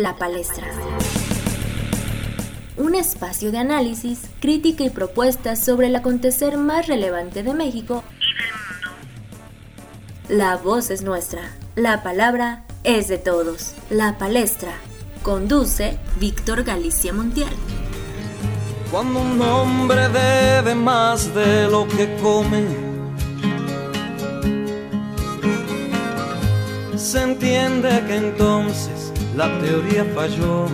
La Palestra. Un espacio de análisis, crítica y propuestas sobre el acontecer más relevante de México y del mundo. La voz es nuestra, la palabra es de todos. La Palestra. Conduce Víctor Galicia Montiel. Cuando un hombre debe más de lo que come, se entiende que entonces la teoría falló.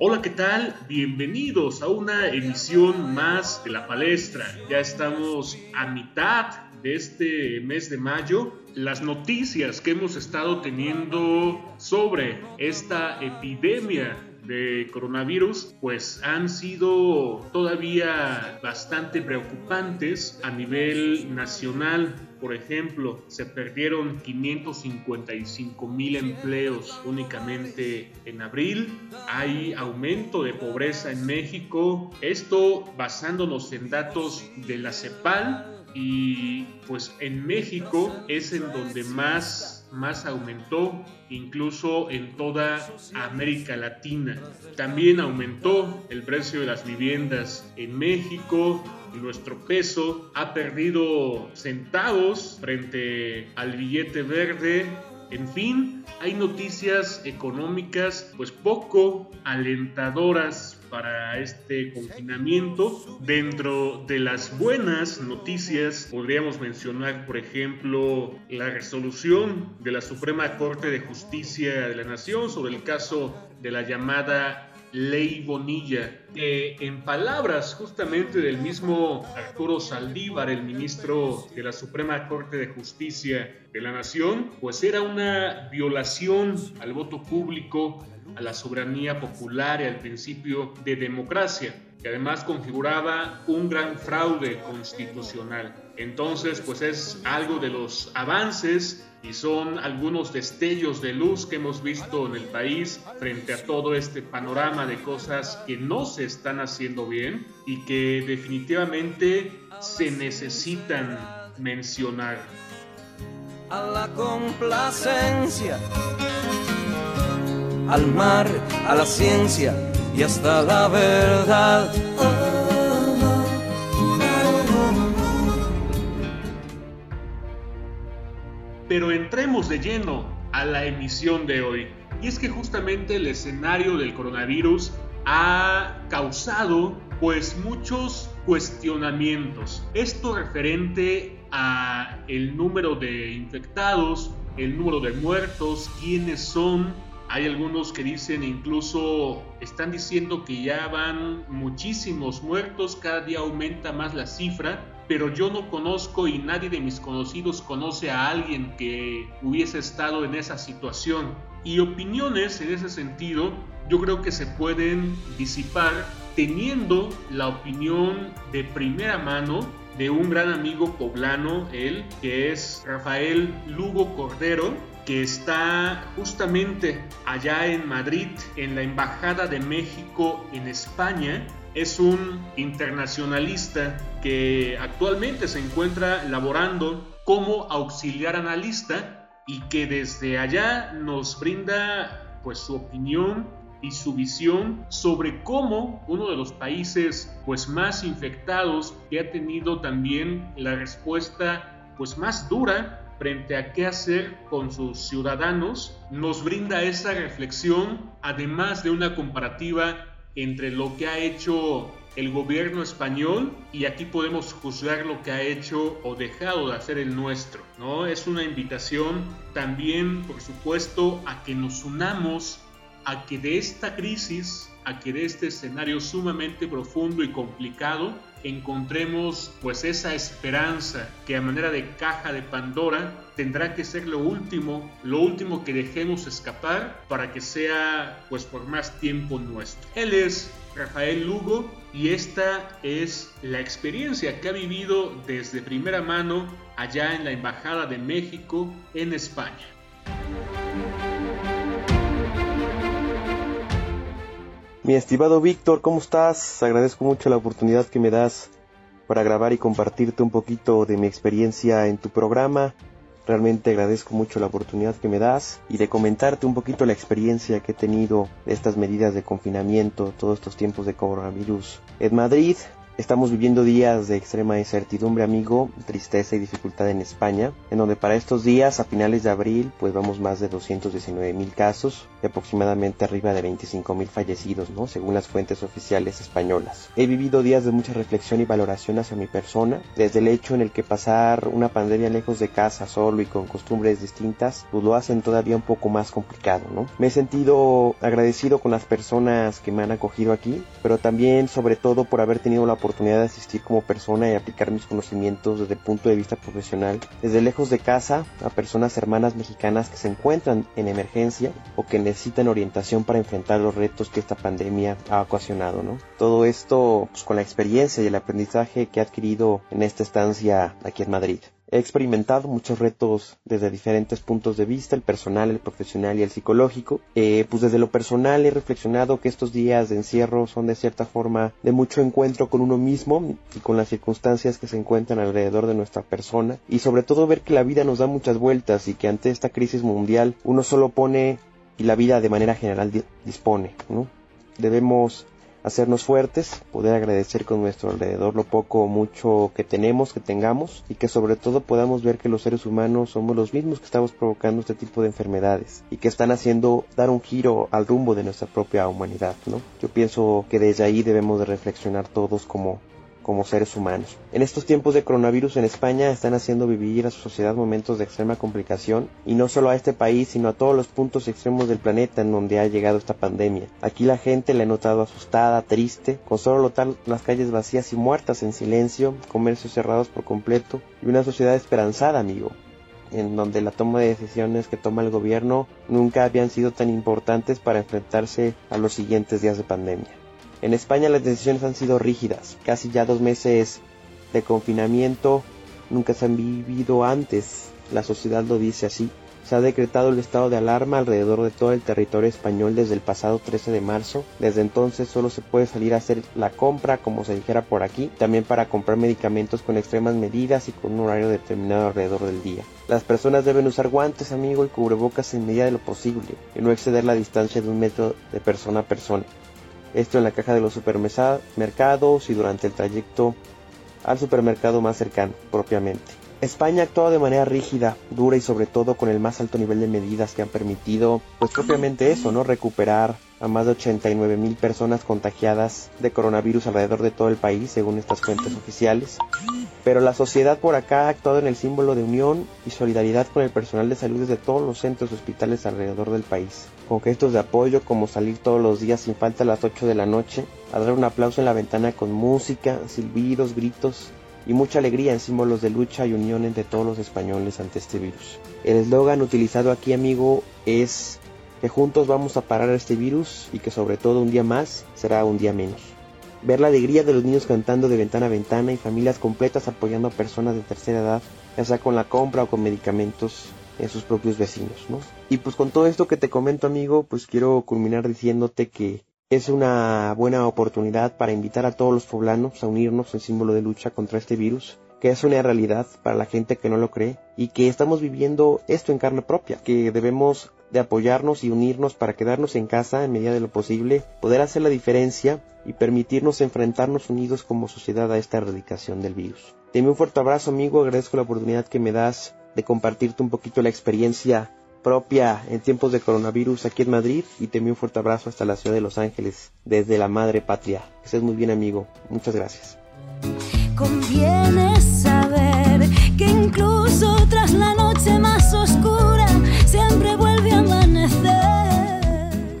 Hola, ¿qué tal? Bienvenidos a una emisión más de la palestra. Ya estamos a mitad de este mes de mayo. Las noticias que hemos estado teniendo sobre esta epidemia de coronavirus pues han sido todavía bastante preocupantes a nivel nacional. Por ejemplo, se perdieron 555 mil empleos únicamente en abril. Hay aumento de pobreza en México. Esto basándonos en datos de la CEPAL y pues en México es en donde más más aumentó, incluso en toda América Latina. También aumentó el precio de las viviendas en México. Nuestro peso ha perdido centavos frente al billete verde. En fin, hay noticias económicas pues poco alentadoras para este confinamiento. Dentro de las buenas noticias podríamos mencionar, por ejemplo, la resolución de la Suprema Corte de Justicia de la Nación sobre el caso de la llamada Ley Bonilla, que en palabras justamente del mismo Arturo Saldívar, el ministro de la Suprema Corte de Justicia de la Nación, pues era una violación al voto público a la soberanía popular y al principio de democracia, que además configuraba un gran fraude constitucional. Entonces, pues es algo de los avances y son algunos destellos de luz que hemos visto en el país frente a todo este panorama de cosas que no se están haciendo bien y que definitivamente se necesitan mencionar. A la complacencia al mar, a la ciencia y hasta la verdad. Pero entremos de lleno a la emisión de hoy. Y es que justamente el escenario del coronavirus ha causado pues muchos cuestionamientos. Esto referente a el número de infectados, el número de muertos, quiénes son, hay algunos que dicen incluso, están diciendo que ya van muchísimos muertos, cada día aumenta más la cifra, pero yo no conozco y nadie de mis conocidos conoce a alguien que hubiese estado en esa situación. Y opiniones en ese sentido yo creo que se pueden disipar teniendo la opinión de primera mano de un gran amigo poblano, él, que es Rafael Lugo Cordero, que está justamente allá en Madrid, en la Embajada de México en España. Es un internacionalista que actualmente se encuentra laborando como auxiliar analista y que desde allá nos brinda pues su opinión y su visión sobre cómo uno de los países pues más infectados que ha tenido también la respuesta pues más dura frente a qué hacer con sus ciudadanos, nos brinda esa reflexión, además de una comparativa entre lo que ha hecho el gobierno español y aquí podemos juzgar lo que ha hecho o dejado de hacer el nuestro, ¿no? Es una invitación también, por supuesto, a que nos unamos a que de esta crisis, a que de este escenario sumamente profundo y complicado, encontremos pues esa esperanza que a manera de caja de Pandora tendrá que ser lo último, lo último que dejemos escapar para que sea pues por más tiempo nuestro. Él es Rafael Lugo y esta es la experiencia que ha vivido desde primera mano allá en la Embajada de México en España. Mi estimado Víctor, ¿cómo estás? Agradezco mucho la oportunidad que me das para grabar y compartirte un poquito de mi experiencia en tu programa. Realmente agradezco mucho la oportunidad que me das y de comentarte un poquito la experiencia que he tenido de estas medidas de confinamiento, todos estos tiempos de coronavirus. En Madrid Estamos viviendo días de extrema incertidumbre, amigo, tristeza y dificultad en España, en donde para estos días, a finales de abril, pues vamos más de 219 mil casos y aproximadamente arriba de 25 mil fallecidos, ¿no? Según las fuentes oficiales españolas. He vivido días de mucha reflexión y valoración hacia mi persona, desde el hecho en el que pasar una pandemia lejos de casa, solo y con costumbres distintas, pues lo hacen todavía un poco más complicado, ¿no? Me he sentido agradecido con las personas que me han acogido aquí, pero también, sobre todo, por haber tenido la oportunidad de asistir como persona y aplicar mis conocimientos desde el punto de vista profesional, desde lejos de casa a personas hermanas mexicanas que se encuentran en emergencia o que necesitan orientación para enfrentar los retos que esta pandemia ha ocasionado, ¿no? Todo esto pues, con la experiencia y el aprendizaje que he adquirido en esta estancia aquí en Madrid. He experimentado muchos retos desde diferentes puntos de vista, el personal, el profesional y el psicológico. Eh, pues desde lo personal he reflexionado que estos días de encierro son de cierta forma de mucho encuentro con uno mismo y con las circunstancias que se encuentran alrededor de nuestra persona y sobre todo ver que la vida nos da muchas vueltas y que ante esta crisis mundial uno solo pone y la vida de manera general dispone, ¿no? Debemos hacernos fuertes, poder agradecer con nuestro alrededor lo poco o mucho que tenemos, que tengamos y que sobre todo podamos ver que los seres humanos somos los mismos que estamos provocando este tipo de enfermedades y que están haciendo dar un giro al rumbo de nuestra propia humanidad, ¿no? Yo pienso que desde ahí debemos de reflexionar todos como como seres humanos. En estos tiempos de coronavirus en España están haciendo vivir a su sociedad momentos de extrema complicación y no solo a este país sino a todos los puntos extremos del planeta en donde ha llegado esta pandemia. Aquí la gente la he notado asustada, triste, con solo las calles vacías y muertas en silencio, comercios cerrados por completo y una sociedad esperanzada, amigo en donde la toma de decisiones que toma el gobierno nunca habían sido tan importantes para enfrentarse a los siguientes días de pandemia. En España las decisiones han sido rígidas, casi ya dos meses de confinamiento nunca se han vivido antes, la sociedad lo dice así. Se ha decretado el estado de alarma alrededor de todo el territorio español desde el pasado 13 de marzo. Desde entonces solo se puede salir a hacer la compra, como se dijera por aquí, también para comprar medicamentos con extremas medidas y con un horario determinado alrededor del día. Las personas deben usar guantes, amigo, y cubrebocas en medida de lo posible, y no exceder la distancia de un metro de persona a persona esto en la caja de los supermercados y durante el trayecto al supermercado más cercano propiamente. España ha actuado de manera rígida, dura y sobre todo con el más alto nivel de medidas que han permitido, pues propiamente eso, ¿no? Recuperar a más de 89 mil personas contagiadas de coronavirus alrededor de todo el país, según estas fuentes oficiales. Pero la sociedad por acá ha actuado en el símbolo de unión y solidaridad con el personal de salud desde todos los centros y hospitales alrededor del país, con gestos de apoyo como salir todos los días sin falta a las 8 de la noche, a dar un aplauso en la ventana con música, silbidos, gritos y mucha alegría en símbolos de lucha y unión entre todos los españoles ante este virus. El eslogan utilizado aquí, amigo, es que juntos vamos a parar este virus y que sobre todo un día más será un día menos. Ver la alegría de los niños cantando de ventana a ventana y familias completas apoyando a personas de tercera edad, ya sea con la compra o con medicamentos en sus propios vecinos, ¿no? Y pues con todo esto que te comento, amigo, pues quiero culminar diciéndote que es una buena oportunidad para invitar a todos los poblanos a unirnos en símbolo de lucha contra este virus que es una realidad para la gente que no lo cree y que estamos viviendo esto en carne propia, que debemos de apoyarnos y unirnos para quedarnos en casa en medida de lo posible, poder hacer la diferencia y permitirnos enfrentarnos unidos como sociedad a esta erradicación del virus. Te un fuerte abrazo amigo, agradezco la oportunidad que me das de compartirte un poquito la experiencia propia en tiempos de coronavirus aquí en Madrid y te un fuerte abrazo hasta la ciudad de Los Ángeles desde la madre patria. Que estés muy bien amigo, muchas gracias. Conviene saber que incluso tras la noche más oscura siempre vuelve a amanecer.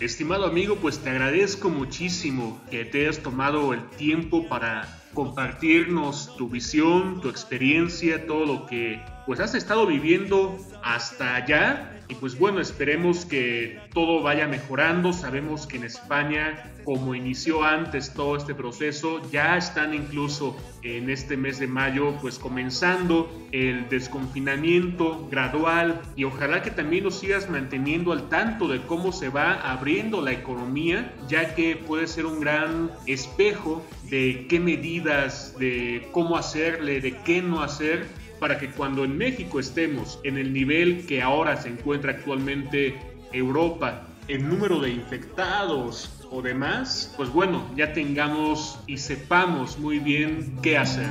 Estimado amigo, pues te agradezco muchísimo que te hayas tomado el tiempo para compartirnos tu visión, tu experiencia, todo lo que pues has estado viviendo hasta allá y pues bueno, esperemos que todo vaya mejorando. Sabemos que en España, como inició antes todo este proceso, ya están incluso en este mes de mayo pues comenzando el desconfinamiento gradual y ojalá que también nos sigas manteniendo al tanto de cómo se va abriendo la economía, ya que puede ser un gran espejo de qué medidas, de cómo hacerle, de qué no hacer para que cuando en México estemos en el nivel que ahora se encuentra actualmente Europa, en número de infectados o demás, pues bueno, ya tengamos y sepamos muy bien qué hacer.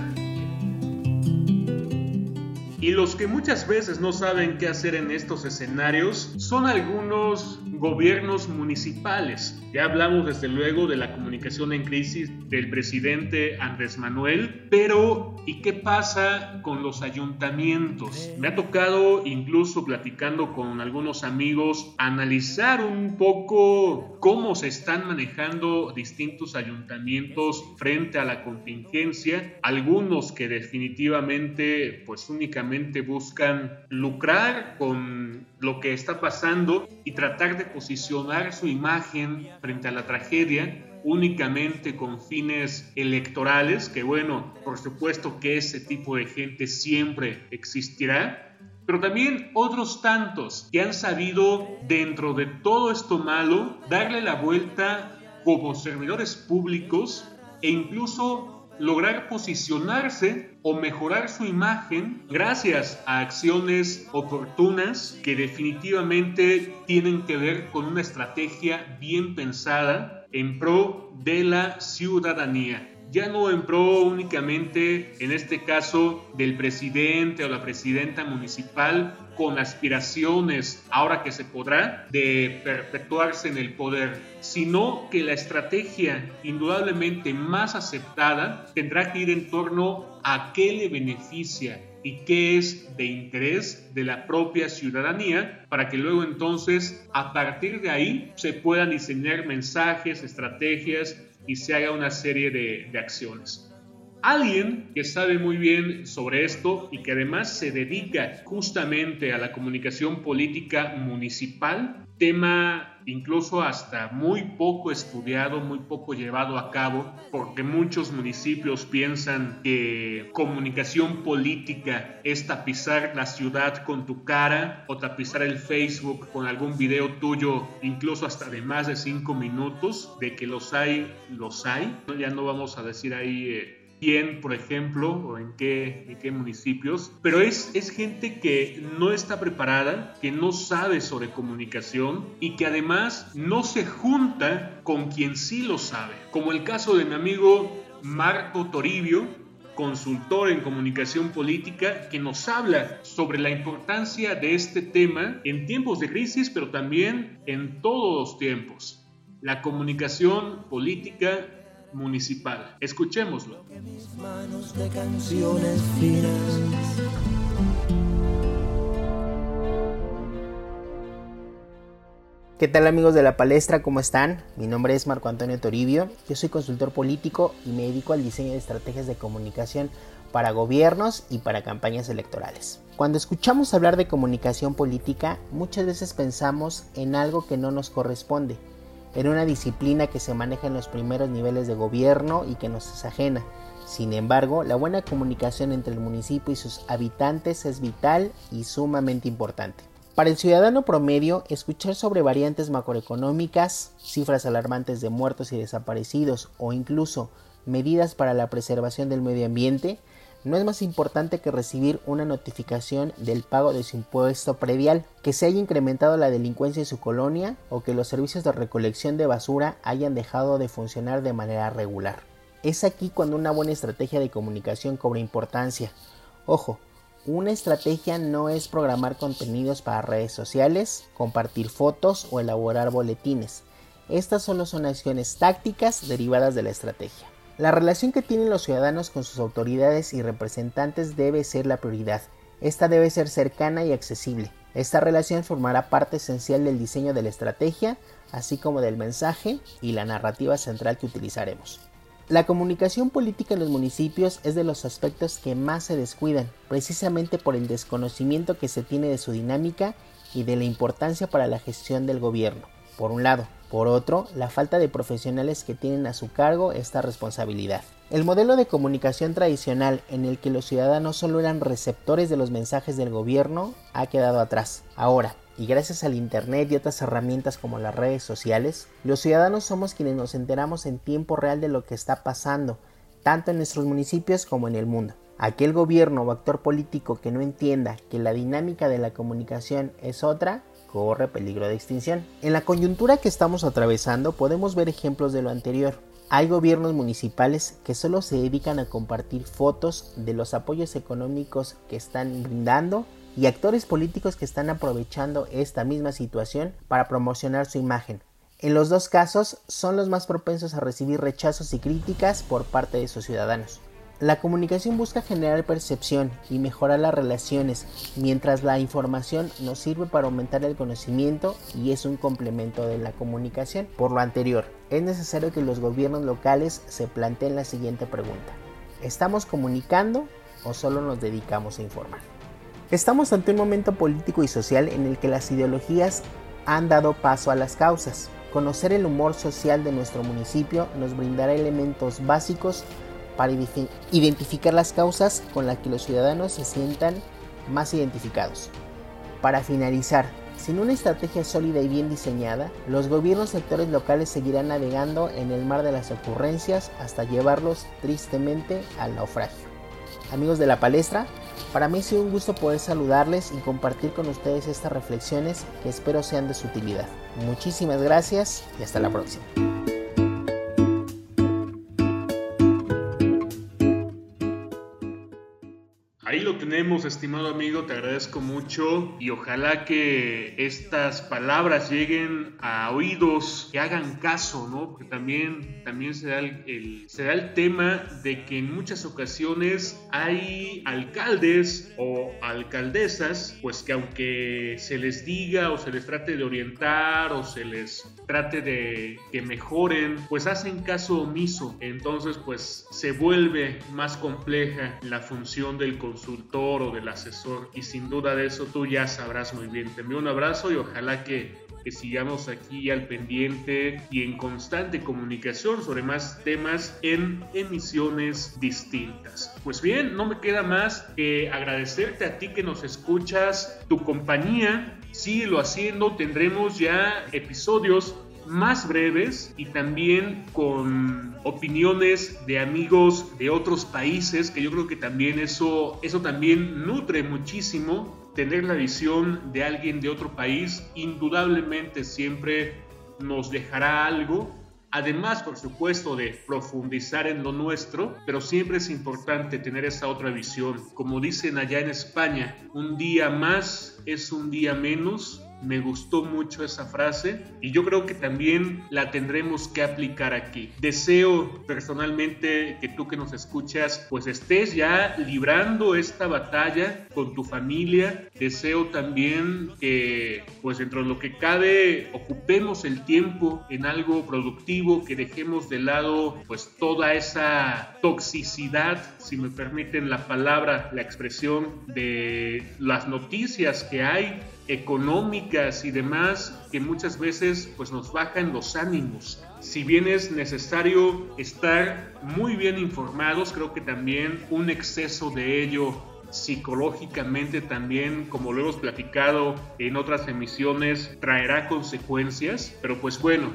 Y los que muchas veces no saben qué hacer en estos escenarios son algunos gobiernos municipales. Ya hablamos desde luego de la comunicación en crisis del presidente Andrés Manuel, pero ¿y qué pasa con los ayuntamientos? Me ha tocado incluso platicando con algunos amigos analizar un poco cómo se están manejando distintos ayuntamientos frente a la contingencia, algunos que definitivamente pues únicamente buscan lucrar con lo que está pasando y tratar de posicionar su imagen frente a la tragedia únicamente con fines electorales, que bueno, por supuesto que ese tipo de gente siempre existirá, pero también otros tantos que han sabido dentro de todo esto malo darle la vuelta como servidores públicos e incluso lograr posicionarse o mejorar su imagen gracias a acciones oportunas que definitivamente tienen que ver con una estrategia bien pensada en pro de la ciudadanía. Ya no en pro únicamente, en este caso, del presidente o la presidenta municipal con aspiraciones, ahora que se podrá, de perpetuarse en el poder, sino que la estrategia indudablemente más aceptada tendrá que ir en torno a qué le beneficia y qué es de interés de la propia ciudadanía para que luego entonces a partir de ahí se puedan diseñar mensajes, estrategias y se haga una serie de, de acciones. Alguien que sabe muy bien sobre esto y que además se dedica justamente a la comunicación política municipal, tema incluso hasta muy poco estudiado, muy poco llevado a cabo, porque muchos municipios piensan que comunicación política es tapizar la ciudad con tu cara o tapizar el Facebook con algún video tuyo, incluso hasta de más de cinco minutos, de que los hay, los hay. Ya no vamos a decir ahí... Eh, quién, por ejemplo, o en qué, en qué municipios, pero es, es gente que no está preparada, que no sabe sobre comunicación y que además no se junta con quien sí lo sabe, como el caso de mi amigo Marco Toribio, consultor en comunicación política, que nos habla sobre la importancia de este tema en tiempos de crisis, pero también en todos los tiempos. La comunicación política municipal. Escuchémoslo. ¿Qué tal amigos de la palestra? ¿Cómo están? Mi nombre es Marco Antonio Toribio, yo soy consultor político y me dedico al diseño de estrategias de comunicación para gobiernos y para campañas electorales. Cuando escuchamos hablar de comunicación política, muchas veces pensamos en algo que no nos corresponde, en una disciplina que se maneja en los primeros niveles de gobierno y que nos es ajena. Sin embargo, la buena comunicación entre el municipio y sus habitantes es vital y sumamente importante. Para el ciudadano promedio, escuchar sobre variantes macroeconómicas, cifras alarmantes de muertos y desaparecidos o incluso medidas para la preservación del medio ambiente no es más importante que recibir una notificación del pago de su impuesto predial, que se haya incrementado la delincuencia en su colonia o que los servicios de recolección de basura hayan dejado de funcionar de manera regular. Es aquí cuando una buena estrategia de comunicación cobra importancia. Ojo, una estrategia no es programar contenidos para redes sociales, compartir fotos o elaborar boletines. Estas solo son acciones tácticas derivadas de la estrategia. La relación que tienen los ciudadanos con sus autoridades y representantes debe ser la prioridad. Esta debe ser cercana y accesible. Esta relación formará parte esencial del diseño de la estrategia, así como del mensaje y la narrativa central que utilizaremos. La comunicación política en los municipios es de los aspectos que más se descuidan, precisamente por el desconocimiento que se tiene de su dinámica y de la importancia para la gestión del gobierno, por un lado. Por otro, la falta de profesionales que tienen a su cargo esta responsabilidad. El modelo de comunicación tradicional en el que los ciudadanos solo eran receptores de los mensajes del gobierno ha quedado atrás. Ahora, y gracias al Internet y otras herramientas como las redes sociales, los ciudadanos somos quienes nos enteramos en tiempo real de lo que está pasando, tanto en nuestros municipios como en el mundo. Aquel gobierno o actor político que no entienda que la dinámica de la comunicación es otra, corre peligro de extinción. En la coyuntura que estamos atravesando podemos ver ejemplos de lo anterior. Hay gobiernos municipales que solo se dedican a compartir fotos de los apoyos económicos que están brindando y actores políticos que están aprovechando esta misma situación para promocionar su imagen. En los dos casos son los más propensos a recibir rechazos y críticas por parte de sus ciudadanos. La comunicación busca generar percepción y mejorar las relaciones, mientras la información nos sirve para aumentar el conocimiento y es un complemento de la comunicación. Por lo anterior, es necesario que los gobiernos locales se planteen la siguiente pregunta. ¿Estamos comunicando o solo nos dedicamos a informar? Estamos ante un momento político y social en el que las ideologías han dado paso a las causas. Conocer el humor social de nuestro municipio nos brindará elementos básicos para identificar las causas con las que los ciudadanos se sientan más identificados. Para finalizar, sin una estrategia sólida y bien diseñada, los gobiernos sectores locales seguirán navegando en el mar de las ocurrencias hasta llevarlos tristemente al naufragio. Amigos de la palestra, para mí ha sido un gusto poder saludarles y compartir con ustedes estas reflexiones que espero sean de su utilidad. Muchísimas gracias y hasta la próxima. lo tenemos, estimado amigo, te agradezco mucho y ojalá que estas palabras lleguen a oídos que hagan caso, ¿no? Porque también, también se, da el, se da el tema de que en muchas ocasiones hay alcaldes o alcaldesas, pues que aunque se les diga o se les trate de orientar o se les trate de que mejoren, pues hacen caso omiso. Entonces, pues se vuelve más compleja la función del consultor o del asesor y sin duda de eso tú ya sabrás muy bien. Te envío un abrazo y ojalá que, que sigamos aquí al pendiente y en constante comunicación sobre más temas en emisiones distintas. Pues bien, no me queda más que agradecerte a ti que nos escuchas, tu compañía, síguelo haciendo, tendremos ya episodios más breves y también con opiniones de amigos de otros países, que yo creo que también eso, eso también nutre muchísimo. Tener la visión de alguien de otro país indudablemente siempre nos dejará algo. Además, por supuesto, de profundizar en lo nuestro, pero siempre es importante tener esa otra visión. Como dicen allá en España, un día más es un día menos me gustó mucho esa frase y yo creo que también la tendremos que aplicar aquí. Deseo personalmente que tú que nos escuchas pues estés ya librando esta batalla con tu familia. Deseo también que pues dentro de lo que cabe ocupemos el tiempo en algo productivo, que dejemos de lado pues toda esa toxicidad, si me permiten la palabra, la expresión de las noticias que hay económicas y demás que muchas veces pues nos bajan los ánimos. Si bien es necesario estar muy bien informados, creo que también un exceso de ello psicológicamente también, como lo hemos platicado en otras emisiones, traerá consecuencias. Pero pues bueno,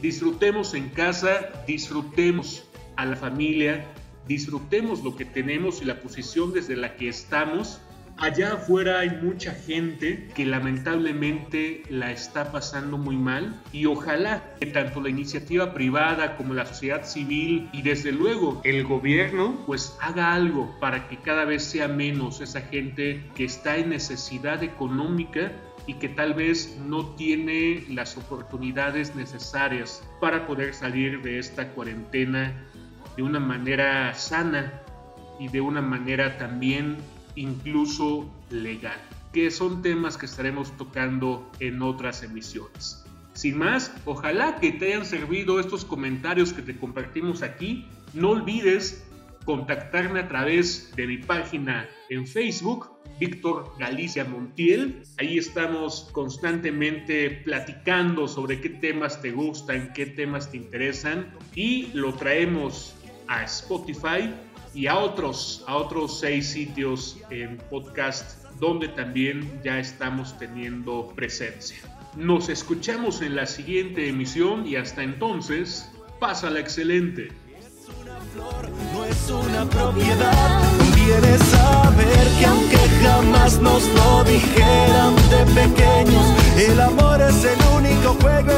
disfrutemos en casa, disfrutemos a la familia, disfrutemos lo que tenemos y la posición desde la que estamos Allá afuera hay mucha gente que lamentablemente la está pasando muy mal y ojalá que tanto la iniciativa privada como la sociedad civil y desde luego el gobierno pues haga algo para que cada vez sea menos esa gente que está en necesidad económica y que tal vez no tiene las oportunidades necesarias para poder salir de esta cuarentena de una manera sana y de una manera también incluso legal, que son temas que estaremos tocando en otras emisiones. Sin más, ojalá que te hayan servido estos comentarios que te compartimos aquí. No olvides contactarme a través de mi página en Facebook, Víctor Galicia Montiel. Ahí estamos constantemente platicando sobre qué temas te gustan, qué temas te interesan y lo traemos a Spotify y a otros, a otros seis sitios en podcast donde también ya estamos teniendo presencia. Nos escuchamos en la siguiente emisión y hasta entonces, pásala excelente. Es una flor, es una propiedad. Conviene saber que aunque jamás nos lo dijeran de pequeños, el amor es el único juego